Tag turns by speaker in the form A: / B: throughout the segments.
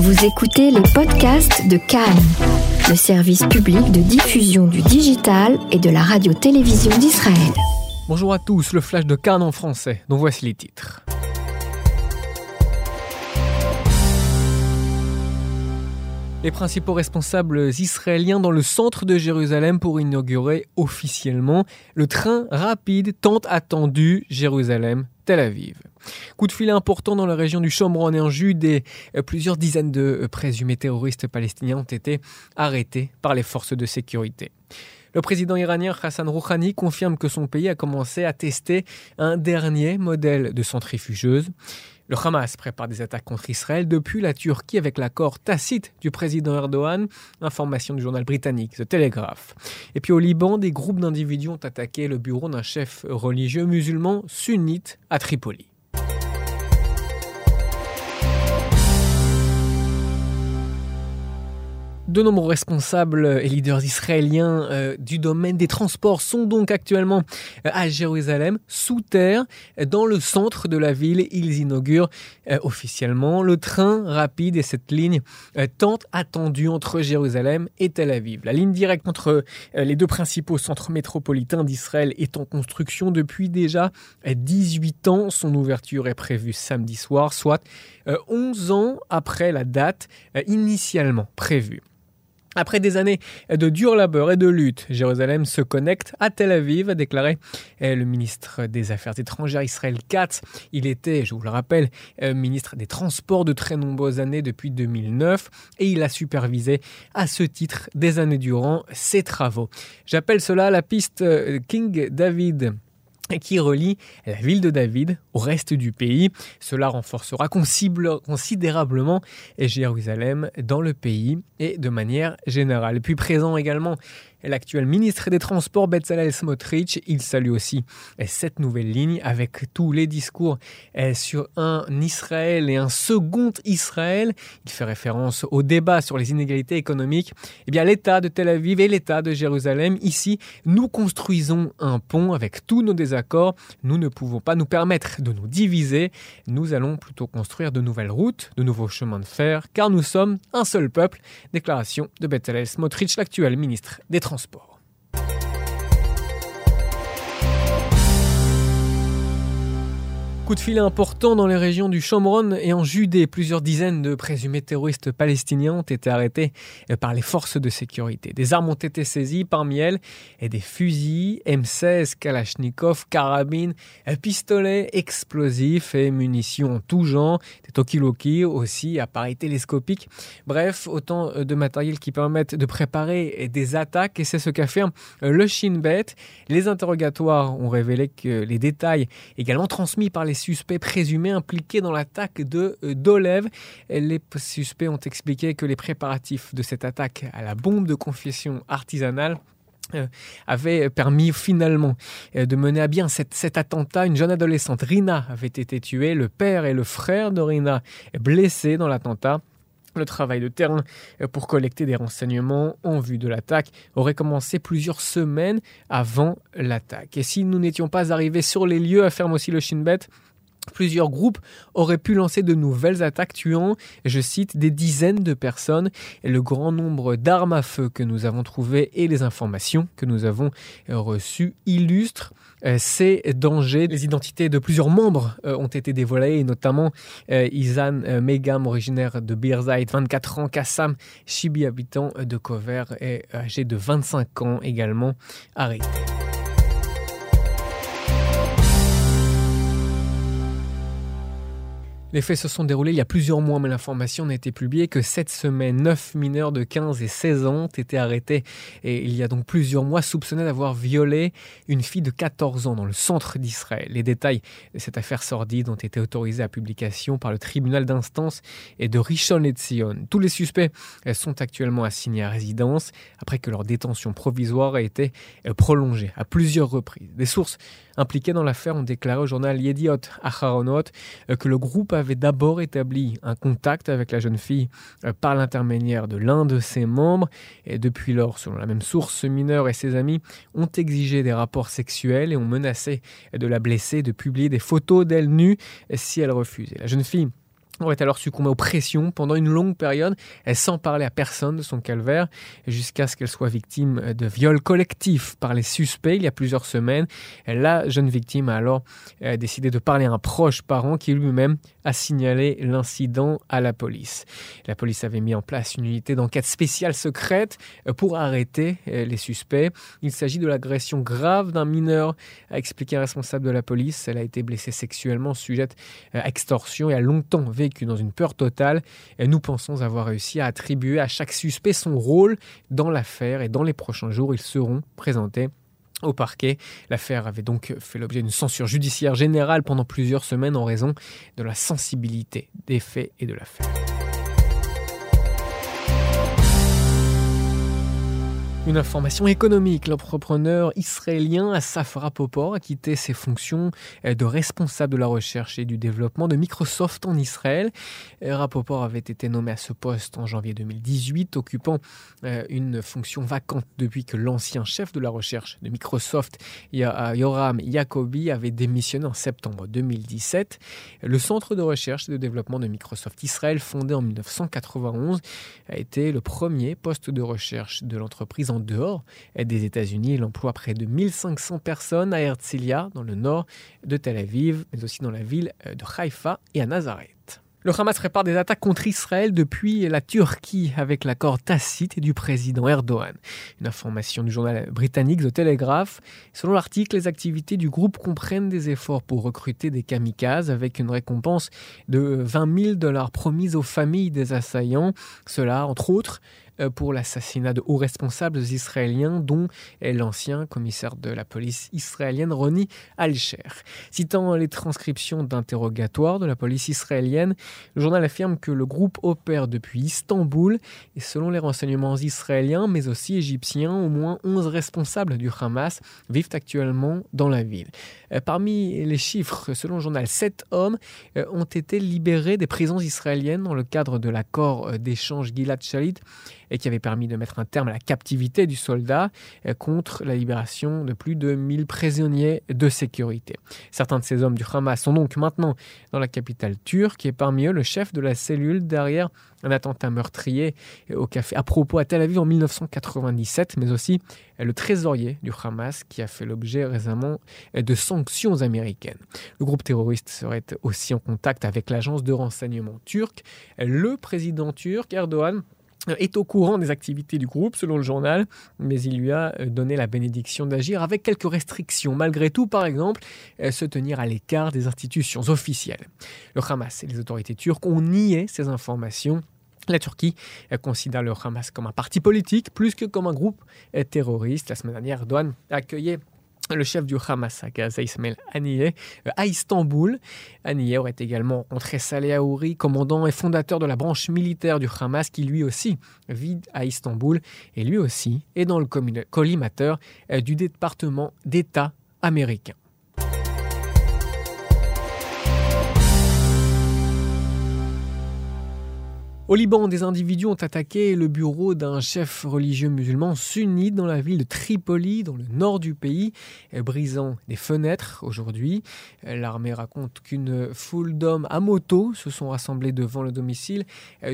A: Vous écoutez les podcasts de Cannes, le service public de diffusion du digital et de la radio-télévision d'Israël.
B: Bonjour à tous, le flash de Cannes en français, dont voici les titres. Les principaux responsables israéliens dans le centre de Jérusalem pour inaugurer officiellement le train rapide tant attendu Jérusalem-Tel Aviv. Coup de filet important dans la région du Shomron et en Judée. Plusieurs dizaines de présumés terroristes palestiniens ont été arrêtés par les forces de sécurité. Le président iranien Hassan Rouhani confirme que son pays a commencé à tester un dernier modèle de centrifugeuse. Le Hamas prépare des attaques contre Israël depuis la Turquie avec l'accord tacite du président Erdogan, information du journal britannique The Telegraph. Et puis au Liban, des groupes d'individus ont attaqué le bureau d'un chef religieux musulman sunnite à Tripoli. De nombreux responsables et leaders israéliens euh, du domaine des transports sont donc actuellement euh, à Jérusalem, sous terre, dans le centre de la ville. Ils inaugurent euh, officiellement le train rapide et cette ligne tant attendue entre Jérusalem et Tel Aviv. La ligne directe entre les deux principaux centres métropolitains d'Israël est en construction depuis déjà 18 ans. Son ouverture est prévue samedi soir, soit 11 ans après la date initialement prévue. Après des années de dur labeur et de lutte, Jérusalem se connecte à Tel Aviv, a déclaré euh, le ministre des Affaires étrangères Israël Katz. Il était, je vous le rappelle, euh, ministre des Transports de très nombreuses années depuis 2009 et il a supervisé à ce titre des années durant ses travaux. J'appelle cela la piste euh, King David qui relie la ville de David au reste du pays. Cela renforcera considérablement Jérusalem dans le pays et de manière générale. Puis présent également l'actuel ministre des Transports Bezalel Smotrich. Il salue aussi cette nouvelle ligne avec tous les discours sur un Israël et un second Israël. Il fait référence au débat sur les inégalités économiques. Eh bien, l'État de Tel Aviv et l'État de Jérusalem, ici, nous construisons un pont avec tous nos désaccords. Nous ne pouvons pas nous permettre de nous diviser. Nous allons plutôt construire de nouvelles routes, de nouveaux chemins de fer, car nous sommes un seul peuple. Déclaration de Bezalel Smotrich, l'actuel ministre des Transports transport. Coup de filet important dans les régions du Shomron et en Judée. Plusieurs dizaines de présumés terroristes palestiniens ont été arrêtés par les forces de sécurité. Des armes ont été saisies, parmi elles et des fusils, M16, Kalachnikov, carabines, pistolets explosifs et munitions en tout genre, des tokiloki aussi, appareils télescopiques. Bref, autant de matériel qui permettent de préparer des attaques et c'est ce qu'affirme le Shin Bet. Les interrogatoires ont révélé que les détails également transmis par les suspects présumés impliqués dans l'attaque de euh, Dolev. Les suspects ont expliqué que les préparatifs de cette attaque à la bombe de confession artisanale euh, avaient permis finalement euh, de mener à bien cet, attentat. Une jeune adolescente, Rina, avait été tuée. Le père et le frère de Rina blessés dans l'attentat. Le travail de terrain pour collecter des renseignements en vue de l'attaque aurait commencé plusieurs semaines avant l'attaque. Et si nous n'étions pas arrivés sur les lieux, affirme aussi le Shinbet, Plusieurs groupes auraient pu lancer de nouvelles attaques tuant, je cite, des dizaines de personnes. Et le grand nombre d'armes à feu que nous avons trouvées et les informations que nous avons reçues illustrent euh, ces dangers. Les identités de plusieurs membres euh, ont été dévoilées, notamment euh, Izan Megam, originaire de Birzeit, 24 ans, Kassam Chibi, habitant de Kover, et âgé de 25 ans également, arrêté. Les faits se sont déroulés il y a plusieurs mois, mais l'information n'a été publiée que cette semaine. Neuf mineurs de 15 et 16 ans ont été arrêtés et il y a donc plusieurs mois soupçonnés d'avoir violé une fille de 14 ans dans le centre d'Israël. Les détails de cette affaire sordide ont été autorisés à publication par le tribunal d'instance et de Rishon LeZion. Tous les suspects sont actuellement assignés à résidence après que leur détention provisoire a été prolongée à plusieurs reprises. Des sources impliquées dans l'affaire ont déclaré au journal Yediot Aharonot que le groupe avait d'abord établi un contact avec la jeune fille euh, par l'intermédiaire de l'un de ses membres. Et depuis lors, selon la même source, ce mineur et ses amis ont exigé des rapports sexuels et ont menacé de la blesser, de publier des photos d'elle nue si elle refusait. La jeune fille aurait alors succombé aux pressions pendant une longue période, sans parler à personne de son calvaire, jusqu'à ce qu'elle soit victime de viols collectifs par les suspects il y a plusieurs semaines. La jeune victime a alors euh, décidé de parler à un proche parent qui lui-même a signalé l'incident à la police. La police avait mis en place une unité d'enquête spéciale secrète euh, pour arrêter euh, les suspects. Il s'agit de l'agression grave d'un mineur, a expliqué un responsable de la police. Elle a été blessée sexuellement, sujette à extorsion et a longtemps vécu dans une peur totale. Nous pensons avoir réussi à attribuer à chaque suspect son rôle dans l'affaire et dans les prochains jours, ils seront présentés au parquet. L'affaire avait donc fait l'objet d'une censure judiciaire générale pendant plusieurs semaines en raison de la sensibilité des faits et de l'affaire. Une information économique. L'entrepreneur israélien Asaf Rapoport a quitté ses fonctions de responsable de la recherche et du développement de Microsoft en Israël. Rapoport avait été nommé à ce poste en janvier 2018, occupant euh, une fonction vacante depuis que l'ancien chef de la recherche de Microsoft, Yoram Yacobi, avait démissionné en septembre 2017. Le centre de recherche et de développement de Microsoft Israël, fondé en 1991, a été le premier poste de recherche de l'entreprise en dehors des États-Unis. Il emploie près de 1500 personnes à Herzliya, dans le nord de Tel Aviv, mais aussi dans la ville de Haïfa et à Nazareth. Le Hamas répare des attaques contre Israël depuis la Turquie avec l'accord tacite du président Erdogan. Une information du journal britannique The Telegraph. Selon l'article, les activités du groupe comprennent des efforts pour recruter des kamikazes avec une récompense de 20 000 dollars promise aux familles des assaillants. Cela, entre autres, euh, pour l'assassinat de hauts responsables israéliens, dont l'ancien commissaire de la police israélienne Roni Alcher. Citant les transcriptions d'interrogatoires de la police israélienne, le journal affirme que le groupe opère depuis Istanbul et selon les renseignements israéliens, mais aussi égyptiens, au moins 11 responsables du Hamas vivent actuellement dans la ville. Euh, parmi les chiffres, selon le journal, 7 hommes euh, ont été libérés des prisons israéliennes dans le cadre de l'accord d'échange Gilad Shalit et qui avait permis de mettre un terme à la captivité du soldat euh, contre la libération de plus de 1000 prisonniers de sécurité. Certains de ces hommes du Hamas sont donc maintenant dans la capitale turque et parmi eux le chef de la cellule derrière un attentat meurtrier au café à propos à Tel Aviv en 1997, mais aussi le trésorier du Hamas qui a fait l'objet récemment de sanctions américaines. Le groupe terroriste serait aussi en contact avec l'agence de renseignement turque. Le président turc Erdogan est au courant des activités du groupe, selon le journal, mais il lui a euh, donné la bénédiction d'agir avec quelques restrictions. Malgré tout, par exemple, euh, se tenir à l'écart des institutions officielles. Le Hamas et les autorités turques ont nié ces informations la Turquie euh, considère le Hamas comme un parti politique plus que comme un groupe terroriste. La semaine dernière, Douane accueillait le chef du Hamas à Gaza, Ismail Haniyeh, euh, à Istanbul. Haniyeh aurait également rencontré Saleh Aouri, commandant et fondateur de la branche militaire du Hamas, qui lui aussi vit à Istanbul et lui aussi est dans le collimateur euh, du département d'État américain. Au Liban, des individus ont attaqué le bureau d'un chef religieux musulman sunnite dans la ville de Tripoli, dans le nord du pays, brisant des fenêtres aujourd'hui. L'armée raconte qu'une foule d'hommes à moto se sont rassemblés devant le domicile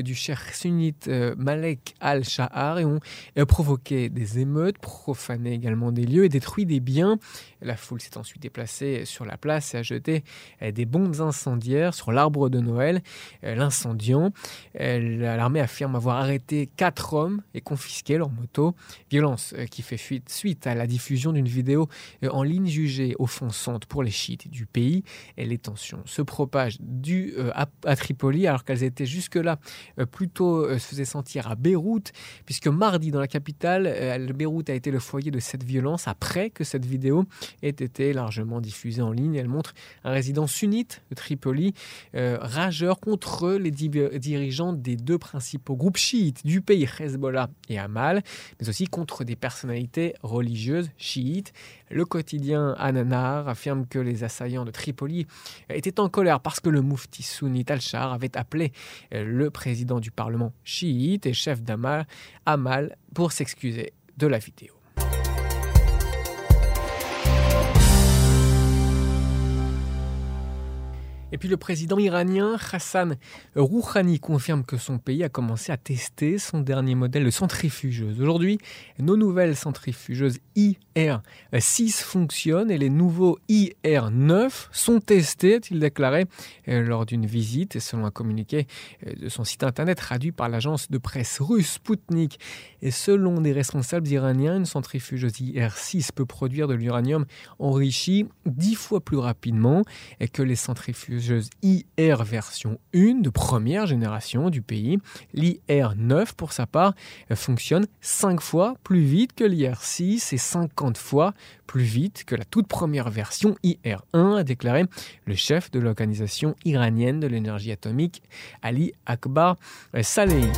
B: du chef sunnite euh, Malek al-Shahar et ont euh, provoqué des émeutes, profané également des lieux et détruit des biens. La foule s'est ensuite déplacée sur la place et a jeté euh, des bombes incendiaires sur l'arbre de Noël, l'incendiant l'armée affirme avoir arrêté quatre hommes et confisqué leur moto. Violence euh, qui fait suite à la diffusion d'une vidéo euh, en ligne jugée offensante pour les chiites du pays. Et les tensions se propagent du, euh, à, Tripoli alors qu'elles étaient jusque-là plutôt se faisaient sentir à Beyrouth, puisque mardi dans la capitale, Beyrouth a été le foyer de cette violence après que cette vidéo ait été largement diffusée en ligne. Elle montre un résident sunnite de Tripoli, rageur contre les dirigeants des deux principaux groupes chiites du pays, Hezbollah et Amal, mais aussi contre des personnalités religieuses chiites. Le quotidien Ananar affirme que les assaillants de Tripoli étaient en colère parce que le moufti sunnite al-Shar avait appelé le président du parlement chiite et chef d'Amal Amal pour s'excuser de la vidéo. Et puis le président iranien Hassan Rouhani confirme que son pays a commencé à tester son dernier modèle de centrifugeuse. Aujourd'hui, nos nouvelles centrifugeuses IR6 fonctionnent et les nouveaux IR9 sont testés, a-t-il déclaré euh, lors d'une visite, selon un communiqué euh, de son site internet traduit par l'agence de presse russe Sputnik. Et selon des responsables iraniens, une centrifugeuse IR6 peut produire de l'uranium enrichi dix fois plus rapidement que les IR version 1 de première génération du pays. L'IR9, pour sa part, fonctionne 5 fois plus vite que l'IR6 et 50 fois plus vite que la toute première version IR1, a déclaré le chef de l'organisation iranienne de l'énergie atomique, Ali Akbar Salehi.